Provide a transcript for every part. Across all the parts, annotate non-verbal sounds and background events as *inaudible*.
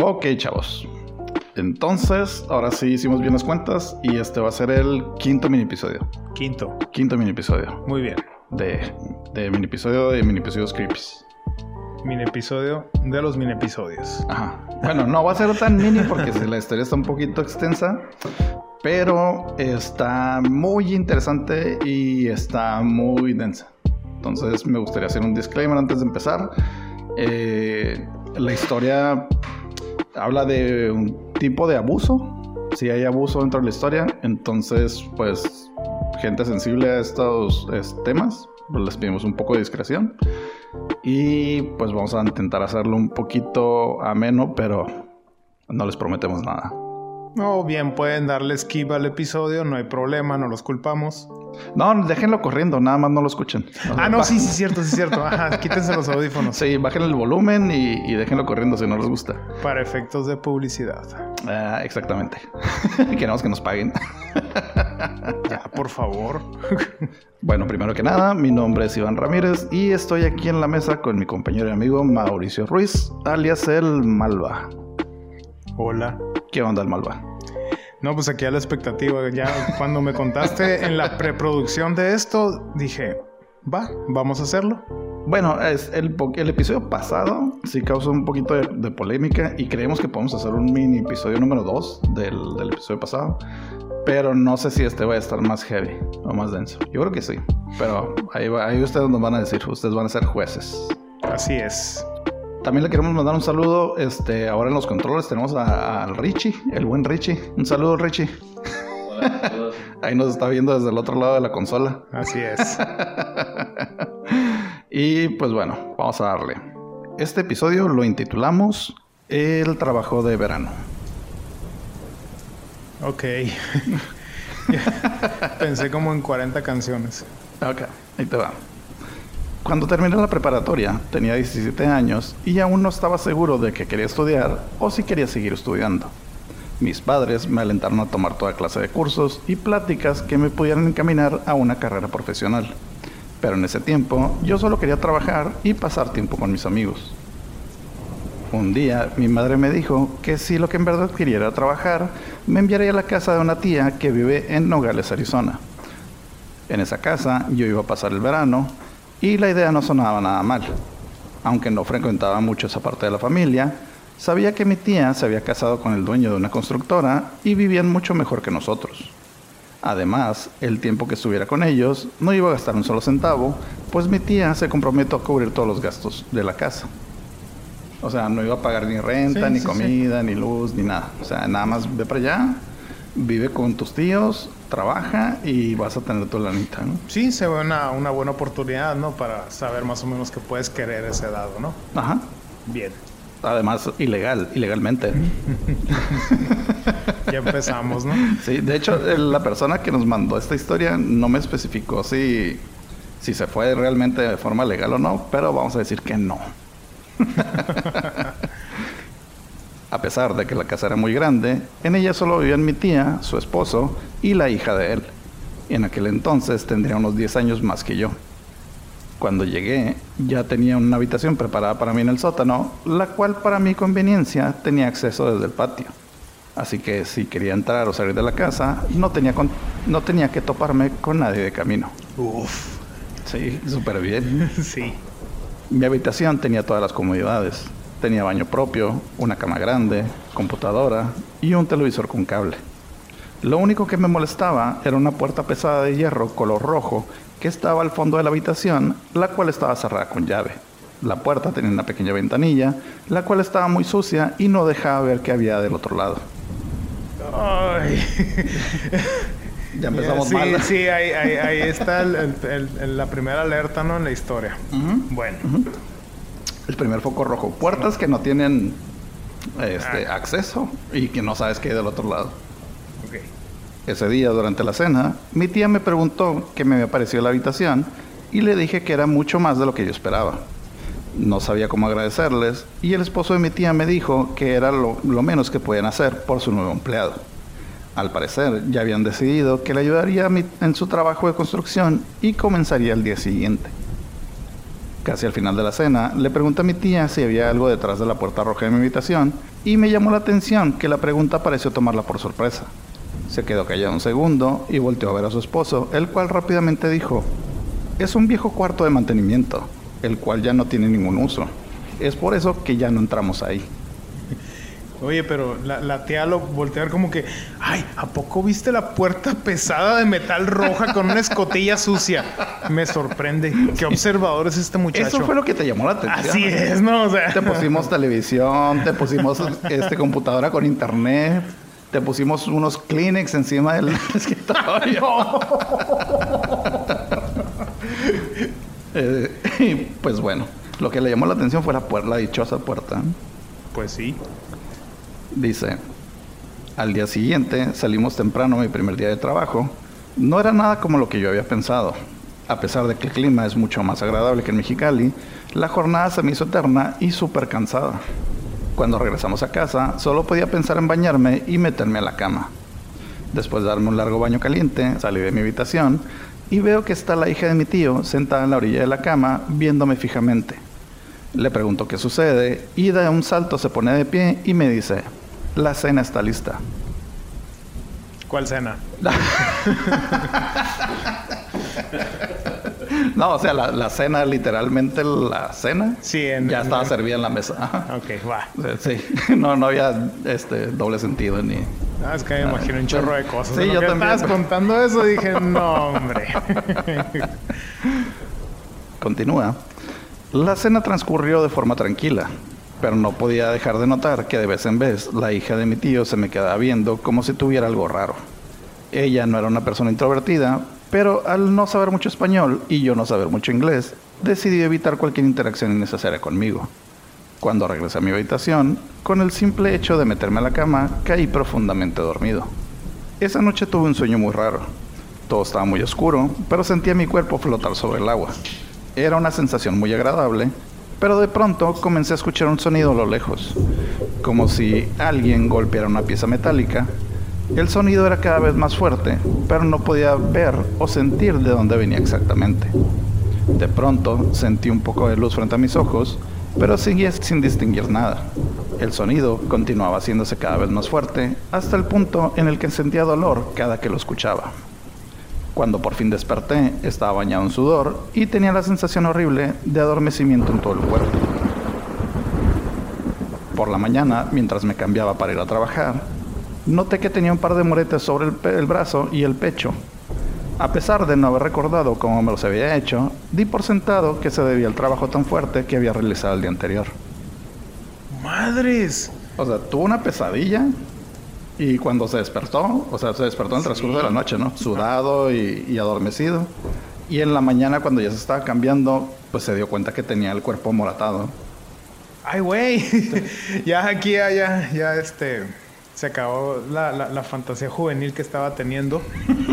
Ok, chavos. Entonces, ahora sí hicimos bien las cuentas y este va a ser el quinto mini episodio. Quinto. Quinto mini episodio Muy bien. de, de mini episodio de mini episodios creepies. Mini episodio de los mini episodios. Ajá. Bueno, no va a ser tan mini porque si la historia está un poquito extensa, pero está muy interesante y está muy densa. Entonces me gustaría hacer un disclaimer antes de empezar. Eh, la historia habla de un tipo de abuso. Si hay abuso dentro de la historia, entonces pues gente sensible a estos es, temas, pues, les pedimos un poco de discreción. Y pues vamos a intentar hacerlo un poquito ameno, pero no les prometemos nada. O bien pueden darle skip al episodio, no hay problema, no los culpamos. No, déjenlo corriendo, nada más no lo escuchen. Ah, no, sí, sí, cierto, sí, cierto. Ajá, quítense los audífonos. Sí, bajen el volumen y, y déjenlo corriendo si no les gusta. Para efectos de publicidad. Ah, exactamente. *laughs* Queremos que nos paguen. *laughs* Ya, por favor. *laughs* Bueno, primero que nada, mi nombre es Iván Ramírez y estoy aquí en la mesa con mi compañero y amigo Mauricio Ruiz, alias el Malva. Hola. ¿Qué onda el Malva? No, pues aquí a la expectativa. Ya cuando me contaste en la preproducción de esto, dije, va, vamos a hacerlo. Bueno, es el, el episodio pasado sí causó un poquito de, de polémica y creemos que podemos hacer un mini episodio número 2 del, del episodio pasado. Pero no sé si este va a estar más heavy o más denso. Yo creo que sí. Pero ahí, va- ahí ustedes nos van a decir, ustedes van a ser jueces. Así es. También le queremos mandar un saludo. Este, ahora en los controles tenemos a- al Richie, el buen Richie. Un saludo, Richie. *laughs* Ahí nos está viendo desde el otro lado de la consola. Así es. *laughs* Y pues bueno, vamos a darle. Este episodio lo intitulamos El trabajo de verano. Ok. *laughs* Pensé como en 40 canciones. Ok, ahí te va. Cuando terminé la preparatoria, tenía 17 años y aún no estaba seguro de que quería estudiar o si quería seguir estudiando. Mis padres me alentaron a tomar toda clase de cursos y pláticas que me pudieran encaminar a una carrera profesional. Pero en ese tiempo yo solo quería trabajar y pasar tiempo con mis amigos. Un día mi madre me dijo que si lo que en verdad quería era trabajar, me enviaría a la casa de una tía que vive en Nogales, Arizona. En esa casa yo iba a pasar el verano y la idea no sonaba nada mal. Aunque no frecuentaba mucho esa parte de la familia, sabía que mi tía se había casado con el dueño de una constructora y vivían mucho mejor que nosotros. Además, el tiempo que estuviera con ellos no iba a gastar un solo centavo, pues mi tía se comprometió a cubrir todos los gastos de la casa. O sea, no iba a pagar ni renta, Sí, ni sí, sí. comida, ni luz, ni nada. O sea, nada más ve para allá, vive con tus tíos, trabaja y vas a tener tu lanita, ¿no? Sí, se ve una, una buena oportunidad, ¿no? Para saber más o menos que puedes querer ese dado, ¿no? Ajá. Bien. Además, ilegal, ilegalmente. *laughs* Ya empezamos, ¿no? Sí, de hecho, la persona que nos mandó esta historia no me especificó si, si se fue realmente de forma legal o no, pero vamos a decir que no. *laughs* a pesar de que la casa era muy grande, en ella solo vivían mi tía, su esposo y la hija de él. En aquel entonces tendría unos 10 años más que yo. Cuando llegué, ya tenía una habitación preparada para mí en el sótano, la cual para mi conveniencia tenía acceso desde el patio. Así que si quería entrar o salir de la casa, no tenía, con- no tenía que toparme con nadie de camino. Uf. Sí, súper bien. *laughs* Sí. Mi habitación tenía todas las comodidades. Tenía baño propio, una cama grande, computadora y un televisor con cable. Lo único que me molestaba era una puerta pesada de hierro color rojo que estaba al fondo de la habitación, la cual estaba cerrada con llave. La puerta tenía una pequeña ventanilla, la cual estaba muy sucia y no dejaba ver qué había del otro lado. Ay. *laughs* Ya empezamos sí, mal. Sí, ahí, ahí, ahí está el- el- el- el- la primera alerta, ¿no? En la historia. Bueno. El primer foco rojo. Puertas que no tienen este, Ah. acceso y que no sabes qué hay del otro lado. Ese día, durante la cena, mi tía me preguntó qué me había parecido la habitación y le dije que era mucho más de lo que yo esperaba. No sabía cómo agradecerles y el esposo de mi tía me dijo que era lo, lo menos que podían hacer por su nuevo empleado. Al parecer, ya habían decidido que le ayudaría mi- en su trabajo de construcción y comenzaría el día siguiente. Casi al final de la cena, le pregunté a mi tía si había algo detrás de la puerta roja de mi habitación y me llamó la atención que la pregunta pareció tomarla por sorpresa. Se quedó callada un segundo y volteó a ver a su esposo, el cual rápidamente dijo, es un viejo cuarto de mantenimiento, el cual ya no tiene ningún uso. Es por eso que ya no entramos ahí. Oye, pero la, la tía lo voltea a ver como que, ay, ¿a poco viste la puerta pesada de metal roja con una escotilla sucia? Me sorprende. *laughs* Qué observador es este muchacho. Eso fue lo que te llamó la atención. Así es, ¿no? O sea, Te pusimos televisión, te pusimos este computadora con internet, te pusimos unos Kleenex encima del *laughs* escritorio. Eh, y, pues bueno, lo que le llamó la atención fue la puerta, la dichosa puerta. Pues sí. Dice, al día siguiente salimos temprano mi primer día de trabajo. No era nada como lo que yo había pensado. A pesar de que el clima es mucho más agradable que en Mexicali, la jornada se me hizo eterna y súper cansada. Cuando regresamos a casa, solo podía pensar en bañarme y meterme a la cama. Después de darme un largo baño caliente, salí de mi habitación y veo que está la hija de mi tío sentada en la orilla de la cama viéndome fijamente. Le pregunto qué sucede y de un salto se pone de pie y me dice, la cena está lista. ¿Cuál cena? *laughs* No, o sea, la, la cena, literalmente la cena, Sí, en- ya en- estaba servida en la mesa. Ok, va. Sí, *laughs* no, no había este doble sentido ni... Ah, es que me imagino un chorro de cosas. Sí, yo que también. estabas contando eso dije, no, hombre. *laughs* Continúa. La cena transcurrió de forma tranquila, pero no podía dejar de notar que de vez en vez la hija de mi tío se me quedaba viendo como si tuviera algo raro. Ella no era una persona introvertida, pero al no saber mucho español y yo no saber mucho inglés, decidí evitar cualquier interacción innecesaria conmigo. Cuando regresé a mi habitación, con el simple hecho de meterme a la cama, caí profundamente dormido. Esa noche tuve un sueño muy raro. Todo estaba muy oscuro, pero sentía mi cuerpo flotar sobre el agua. Era una sensación muy agradable, pero de pronto comencé a escuchar un sonido a lo lejos, como si alguien golpeara una pieza metálica. El sonido era cada vez más fuerte, pero no podía ver o sentir de dónde venía exactamente. De pronto sentí un poco de luz frente a mis ojos, pero seguía sin distinguir nada. El sonido continuaba haciéndose cada vez más fuerte hasta el punto en el que sentía dolor cada que lo escuchaba. Cuando por fin desperté, estaba bañado en sudor y tenía la sensación horrible de adormecimiento en todo el cuerpo. Por la mañana, mientras me cambiaba para ir a trabajar, noté que tenía un par de moretes sobre el, el brazo y el pecho. A pesar de no haber recordado cómo me los había hecho, di por sentado que se debía al trabajo tan fuerte que había realizado el día anterior. Madres. O sea, tuvo una pesadilla y cuando se despertó, o sea, se despertó en el transcurso de la noche, ¿no? Sudado y, y adormecido. Y en la mañana, cuando ya se estaba cambiando, pues se dio cuenta que tenía el cuerpo moratado. Ay, güey. *laughs* ya aquí, ya, ya, ya, este. Se acabó la, la, la fantasía juvenil que estaba teniendo.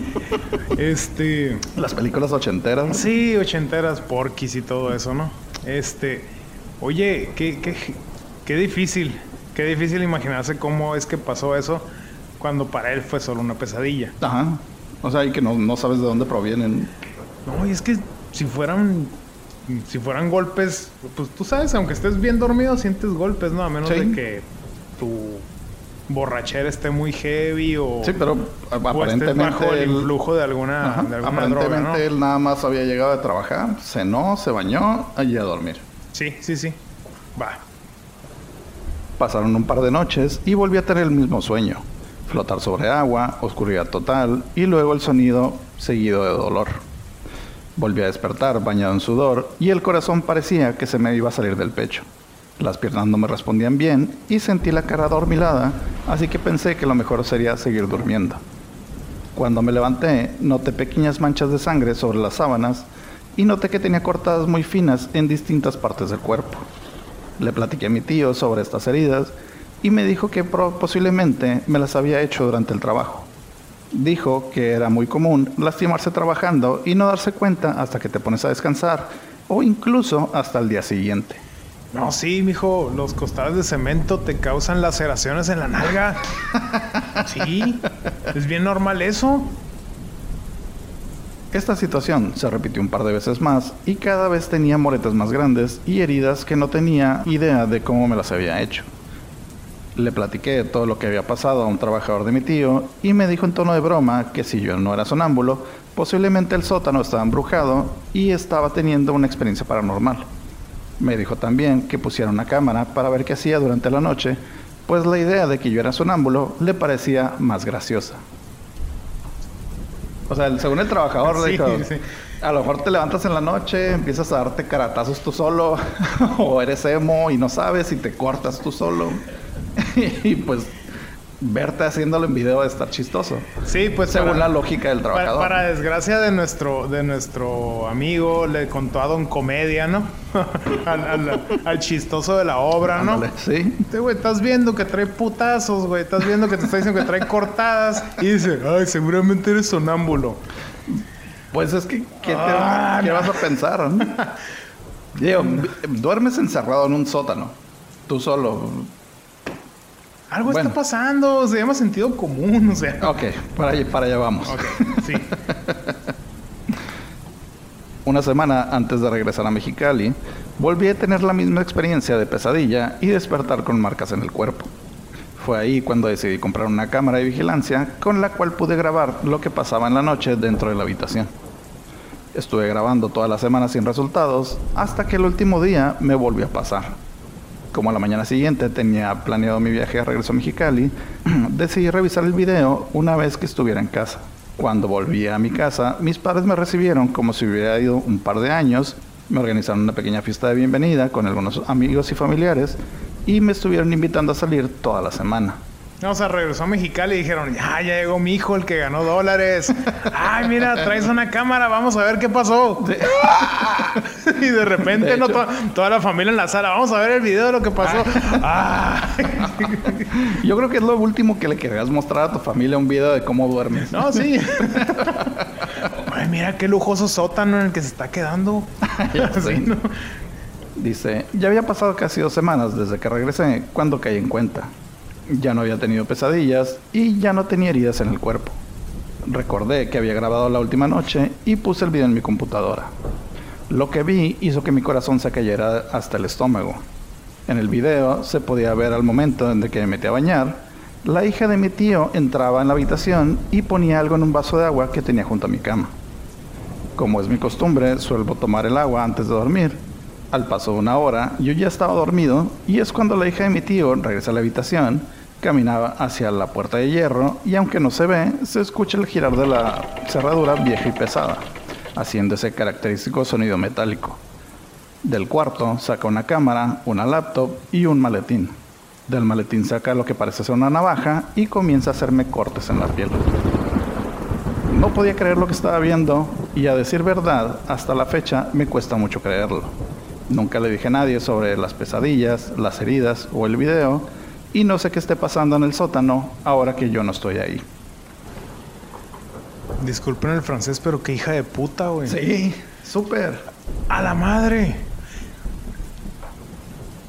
*laughs* este. Las películas ochenteras. Sí, ochenteras, porquis y todo eso, ¿no? Este. Oye, qué, qué, qué difícil. Qué difícil imaginarse cómo es que pasó eso cuando para él fue solo una pesadilla. Ajá. O sea, y que no, no sabes de dónde provienen. No, y es que si fueran. Si fueran golpes, pues tú sabes, aunque estés bien dormido, sientes golpes, ¿no? A menos Sí. de que tu borrachera esté muy heavy o, Sí, pero estés aparentemente bajo el influjo de alguna, Ajá. de alguna Aparentemente droga, ¿no? él nada más había llegado de trabajar, cenó, se bañó y a dormir. Sí, sí, sí. Va. Pasaron un par de noches y volví a tener el mismo sueño. Flotar sobre agua, oscuridad total y luego el sonido seguido de dolor. Volví a despertar bañado en sudor y el corazón parecía que se me iba a salir del pecho. Las piernas no me respondían bien y sentí la cara adormilada, así que pensé que lo mejor sería seguir durmiendo. Cuando me levanté, noté pequeñas manchas de sangre sobre las sábanas y noté que tenía cortadas muy finas en distintas partes del cuerpo. Le platiqué a mi tío sobre estas heridas y me dijo que posiblemente me las había hecho durante el trabajo. Dijo que era muy común lastimarse trabajando y no darse cuenta hasta que te pones a descansar o incluso hasta el día siguiente. No, sí, mijo, los costales de cemento te causan laceraciones en la nalga. *laughs* Sí, es bien normal eso. Esta situación se repitió un par de veces más y cada vez tenía moretas más grandes y heridas que no tenía idea de cómo me las había hecho. Le platiqué todo lo que había pasado a un trabajador de mi tío y me dijo en tono de broma que si yo no era sonámbulo, posiblemente el sótano estaba embrujado y estaba teniendo una experiencia paranormal. Me dijo también que pusiera una cámara para ver qué hacía durante la noche, pues la idea de que yo era sonámbulo le parecía más graciosa. O sea, según el trabajador le dijo, sí. a lo mejor te levantas en la noche, empiezas a darte caratazos tú solo, *laughs* o eres emo y no sabes y te cortas tú solo. *laughs* y pues verte haciéndolo en video de estar chistoso. Sí, pues Según para- la lógica del Para, trabajador. para desgracia de nuestro, de nuestro amigo, le contó a Don Comedia, ¿no? *laughs* al, al- al chistoso de la obra, ¿no? Ándale, Sí. Este güey, estás viendo que trae putazos, güey. Estás viendo que te está diciendo que trae cortadas. Y dice, ay, seguramente eres sonámbulo. Pues es que, ¿qué, te- Ah, qué no. vas a pensar? no? *laughs* Digo, duermes encerrado en un sótano, tú solo. Algo Bueno. está pasando. Se llama sentido común, o sea. Ok, para allá, para allá vamos. Ok, sí. *laughs* Una semana antes de regresar a Mexicali, volví a tener la misma experiencia de pesadilla y despertar con marcas en el cuerpo. Fue ahí cuando decidí comprar una cámara de vigilancia con la cual pude grabar lo que pasaba en la noche dentro de la habitación. Estuve grabando toda la semana sin resultados hasta que el último día me volvió a pasar. Como a la mañana siguiente tenía planeado mi viaje de regreso a Mexicali, *clears throat* decidí revisar el video una vez que estuviera en casa. Cuando volví a mi casa, mis padres me recibieron como si hubiera ido un par de años, me organizaron una pequeña fiesta de bienvenida con algunos amigos y familiares y me estuvieron invitando a salir toda la semana. No, o sea, regresó a Mexicali y dijeron, ya, ya llegó mi hijo, el que ganó dólares. *laughs* Ay, mira, traes una cámara, vamos a ver qué pasó. *laughs* y de repente, De no, toda, la familia en la sala, vamos a ver el video de lo que pasó. Ah. *laughs* Yo creo que es lo último que le querías mostrar a tu familia, un video de cómo duermes. no, sí. Ay, mira qué lujoso sótano en el que se está quedando. Dice, ya había pasado casi dos semanas desde que regresé cuando caí en cuenta. Ya no había tenido pesadillas y ya no tenía heridas en el cuerpo. Recordé que había grabado la última noche y puse el video en mi computadora. Lo que vi hizo que mi corazón se cayera hasta el estómago. En el video se podía ver al momento en que me metí a bañar, la hija de mi tío entraba en la habitación y ponía algo en un vaso de agua que tenía junto a mi cama. Como es mi costumbre, suelo tomar el agua antes de dormir. Al paso de una hora, yo ya estaba dormido y es cuando la hija de mi tío regresa a la habitación, caminaba hacia la puerta de hierro y aunque no se ve, se escucha el girar de la cerradura vieja y pesada, haciendo ese característico sonido metálico. Del cuarto saca una cámara, una laptop y un maletín. Del maletín saca lo que parece ser una navaja y comienza a hacerme cortes en la piel. No podía creer lo que estaba viendo y a decir verdad, hasta la fecha me cuesta mucho creerlo. Nunca le dije a nadie sobre las pesadillas, las heridas o el video y no sé qué esté pasando en el sótano ahora que yo no estoy ahí. Disculpen el francés, pero qué hija de puta, güey. Sí, súper. A la madre.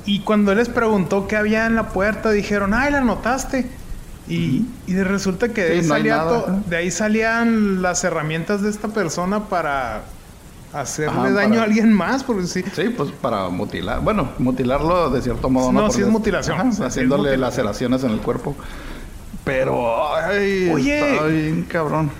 Y cuando él les preguntó qué había en la puerta, dijeron, ay, la notaste. Y, y resulta que de, Sí, ahí no salía de ahí salían las herramientas de esta persona para hacerle Ajá, daño para- a alguien más, porque sí. Sí, pues para mutilar. Bueno, mutilarlo de cierto modo. No, sí Porque es mutilación. ajá, Sí, es haciéndole mutilación. laceraciones en el cuerpo. Pero, ay, Oye. está bien cabrón.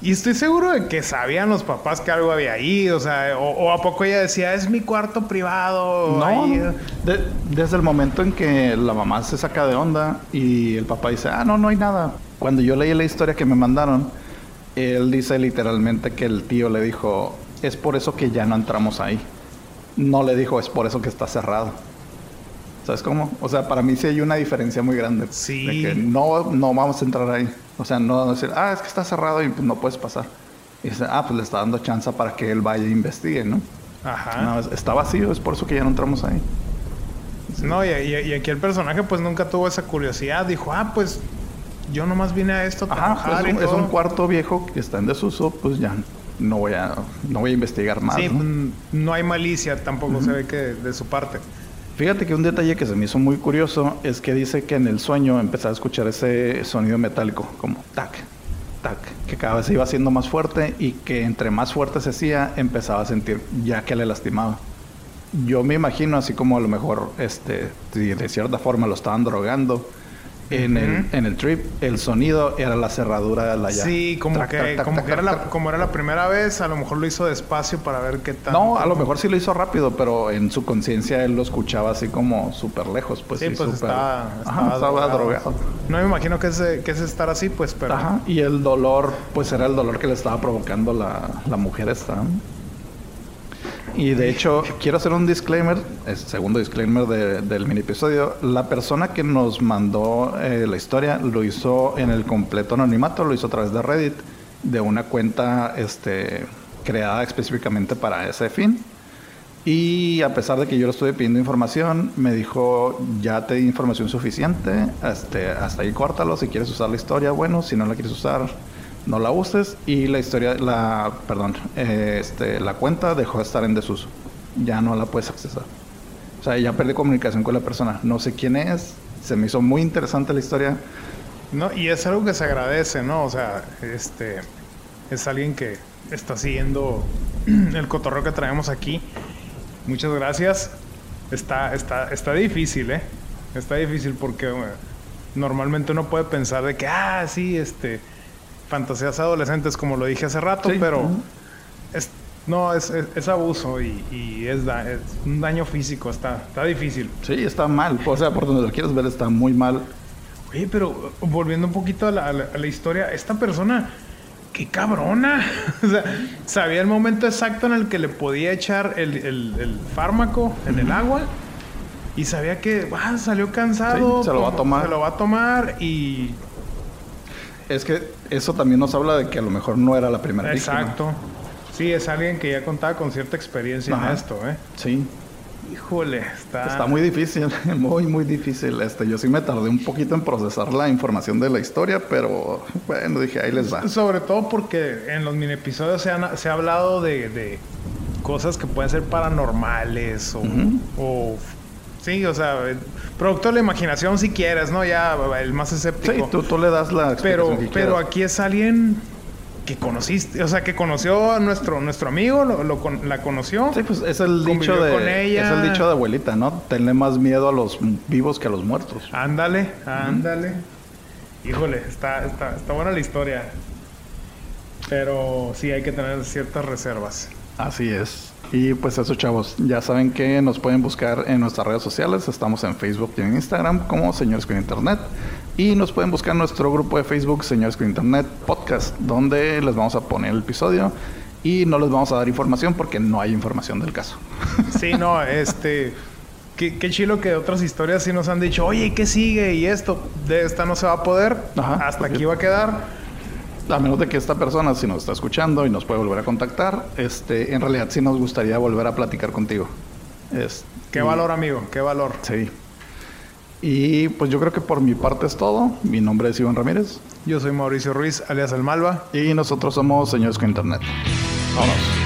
Y estoy seguro de que sabían los papás que algo había ahí, o sea, o, o a poco ella decía, es mi cuarto privado. No, ahí". no. De- desde el momento en que la mamá se saca de onda y el papá dice, ah, no, no hay nada. Cuando yo leí la historia que me mandaron, él dice literalmente que el tío le dijo, es por eso que ya no entramos ahí. No le dijo, es por eso que está cerrado. ¿Sabes cómo? O sea, para mí sí hay una diferencia muy grande. Sí. De que no, no vamos a entrar ahí. O sea, no decir, ah, es que está cerrado y pues no puedes pasar. Y dice, ah, pues le está dando chance para que él vaya e investigue, ¿no? Ajá. No, es- está vacío, es por eso que ya no entramos ahí. No, y, y- y aquí el personaje pues nunca tuvo esa curiosidad. Dijo, ah, pues yo nomás vine a esto a Ajá, trabajar es y un, es todo". un cuarto viejo que está en desuso, pues ya no voy a, no voy a investigar más. Sí, ¿no? mm, no hay malicia tampoco se ve que de su parte. Fíjate que un detalle que se me hizo muy curioso es que dice que en el sueño empezaba a escuchar ese sonido metálico, como tac, tac, que cada vez se iba haciendo más fuerte y que entre más fuerte se hacía, empezaba a sentir ya que le lastimaba. Yo me imagino así como a lo mejor, este, si de cierta forma lo estaban drogando. En, el, en el trip, el sonido era la cerradura de la llave. Sí, como Trac, que, trac, trac, como, que era la, como era la primera vez, a lo mejor lo hizo despacio para ver qué tal. No, a lo mejor sí lo hizo rápido, pero en su conciencia él lo escuchaba así como súper lejos. Pues Sí, sí, pues estaba, Ajá, estaba drogado. No me imagino que es, que es estar así, pues, pero... Ajá, y el dolor, pues era el dolor que le estaba provocando la, la mujer esta. Y de hecho, quiero hacer un disclaimer, el segundo disclaimer de- del mini episodio. La persona que nos mandó eh, la historia lo hizo en el completo anonimato, lo hizo a través de Reddit, de una cuenta este, creada específicamente para ese fin. Y a pesar de que yo le estuve pidiendo información, me dijo, ya te di información suficiente, este, hasta ahí córtalo, si quieres usar la historia, bueno, si no la quieres usar, no la uses. Y la historia, la, perdón, este, la cuenta dejó de estar en desuso, ya no la puedes accesar. O sea, ya perdí comunicación con la persona, no sé quién es, se me hizo muy interesante la historia. No, y es algo que se agradece, ¿no? O sea, este es alguien que está siguiendo *clears throat* el cotorreo que traemos aquí. Muchas gracias. Está, está, está difícil, ¿eh? Está difícil porque normalmente uno puede pensar de que, ah, sí, este, fantasías adolescentes, como lo dije hace rato, Sí, pero es, no, es, es, es abuso y, y es, da- es un daño físico, está, está difícil. Sí, está mal, o sea, por donde lo quieres ver está muy mal. Oye, pero uh, volviendo un poquito a la, a la- a la historia, esta persona, qué cabrona. *laughs* o sea, sabía el momento exacto en el que le podía echar el, el- el fármaco en el agua. Y sabía que ah, salió cansado. Sí, se lo va a tomar. Se lo va a tomar y. Es que eso también nos habla de que a lo mejor no era la primera víctima. Exacto. Sí, es alguien que ya contaba con cierta experiencia Ajá. en esto, ¿eh? Sí, Híjole, está. está muy difícil, *laughs* muy, muy difícil. Este, yo sí me tardé un poquito en procesar la información de la historia, pero bueno, dije, ahí les va. Sobre todo porque en los mini episodios se, han- se ha hablado de, de cosas que pueden ser paranormales o- sí, o sea, producto de la imaginación si quieres, ¿no? Ya el más Sí, escéptico. tú, tú le das la pero que pero aquí es alguien que conociste, o sea, que conoció a nuestro nuestro amigo, lo, lo con- la conoció. Sí, pues es el dicho de con ella. es el dicho de abuelita, ¿no? Tenle más miedo a los vivos que a los muertos. Ándale, ándale. Híjole, está, está, está buena la historia. Pero sí hay que tener ciertas reservas. Así es. Y pues eso, chavos, ya saben que nos pueden buscar en nuestras redes sociales. Estamos en Facebook y en Instagram como Señores con Internet. Y nos pueden buscar en nuestro grupo de Facebook, Señores con Internet Podcast, donde les vamos a poner el episodio y no les vamos a dar información porque no hay información del caso. *laughs* Sí, no, este. Qué, qué chilo que otras historias sí nos han dicho, oye, ¿y ¿qué sigue? Y esto, de esta no se va a poder. Ajá, hasta aquí va a quedar. A menos de que esta persona, si nos está escuchando y nos puede volver a contactar, este, en realidad sí nos gustaría volver a platicar contigo. Es, Qué y- valor, amigo, qué valor. Sí. Y pues yo creo que por mi parte es todo. Mi nombre es Iván Ramírez Yo soy Mauricio Ruiz, alias El Malva. y nosotros somos Señores con Internet. Vámonos.